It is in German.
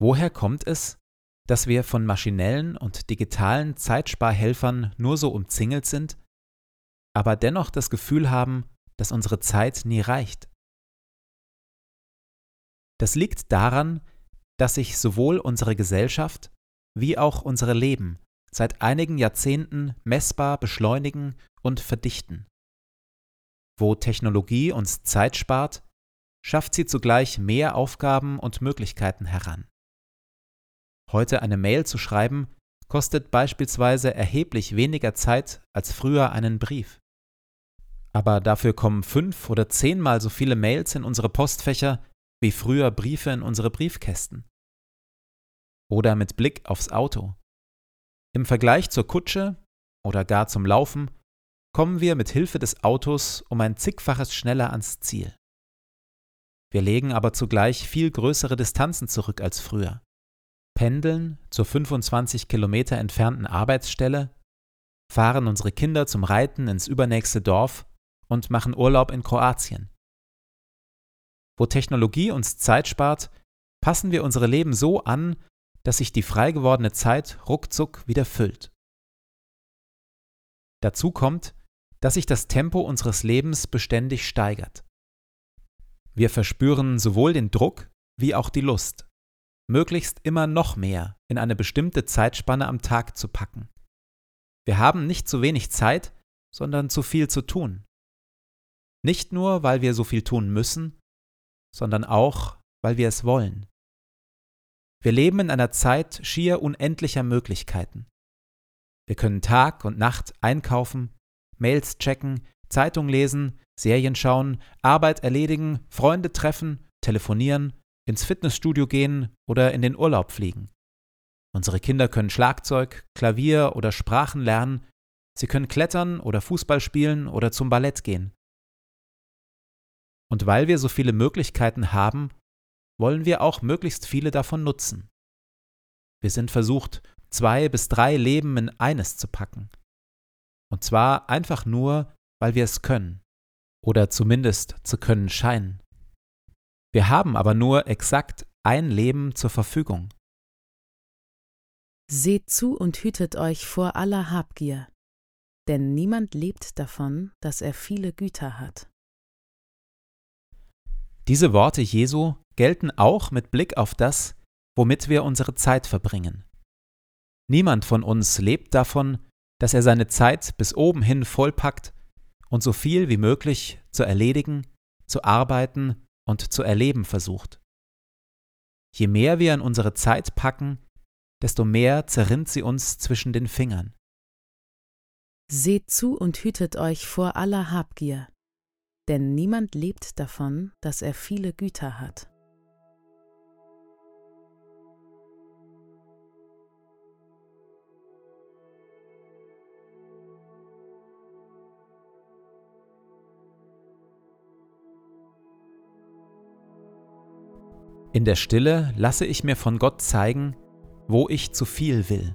Woher kommt es, dass wir von maschinellen und digitalen Zeitsparhelfern nur so umzingelt sind, aber dennoch das Gefühl haben, dass unsere Zeit nie reicht? Das liegt daran, dass sich sowohl unsere Gesellschaft wie auch unsere Leben seit einigen Jahrzehnten messbar beschleunigen und verdichten. Wo Technologie uns Zeit spart, schafft sie zugleich mehr Aufgaben und Möglichkeiten heran. Heute eine Mail zu schreiben, kostet beispielsweise erheblich weniger Zeit als früher einen Brief. Aber dafür kommen fünf oder zehnmal so viele Mails in unsere Postfächer wie früher Briefe in unsere Briefkästen. Oder mit Blick aufs Auto. Im Vergleich zur Kutsche oder gar zum Laufen kommen wir mit Hilfe des Autos um ein zigfaches schneller ans Ziel. Wir legen aber zugleich viel größere Distanzen zurück als früher pendeln zur 25 Kilometer entfernten Arbeitsstelle, fahren unsere Kinder zum Reiten ins übernächste Dorf und machen Urlaub in Kroatien. Wo Technologie uns Zeit spart, passen wir unsere Leben so an, dass sich die frei gewordene Zeit ruckzuck wieder füllt. Dazu kommt, dass sich das Tempo unseres Lebens beständig steigert. Wir verspüren sowohl den Druck wie auch die Lust möglichst immer noch mehr in eine bestimmte Zeitspanne am Tag zu packen. Wir haben nicht zu wenig Zeit, sondern zu viel zu tun. Nicht nur, weil wir so viel tun müssen, sondern auch, weil wir es wollen. Wir leben in einer Zeit schier unendlicher Möglichkeiten. Wir können Tag und Nacht einkaufen, Mails checken, Zeitung lesen, Serien schauen, Arbeit erledigen, Freunde treffen telefonieren, ins Fitnessstudio gehen oder in den Urlaub fliegen. Unsere Kinder können Schlagzeug, Klavier oder Sprachen lernen, sie können klettern oder Fußball spielen oder zum Ballett gehen. Und weil wir so viele Möglichkeiten haben, wollen wir auch möglichst viele davon nutzen. Wir sind versucht, zwei bis drei Leben in eines zu packen. Und zwar einfach nur, weil wir es können. Oder zumindest zu können scheinen. Wir haben aber nur exakt ein Leben zur Verfügung. Seht zu und hütet euch vor aller Habgier, denn niemand lebt davon, dass er viele Güter hat. Diese Worte Jesu gelten auch mit Blick auf das, womit wir unsere Zeit verbringen. Niemand von uns lebt davon, dass er seine Zeit bis oben hin vollpackt und so viel wie möglich zu erledigen, zu arbeiten und zu erleben versucht. Je mehr wir in unsere Zeit packen, desto mehr zerrinnt sie uns zwischen den Fingern. Seht zu und hütet euch vor aller Habgier, denn niemand lebt davon, dass er viele Güter hat. In der Stille lasse ich mir von Gott zeigen, wo ich zu viel will.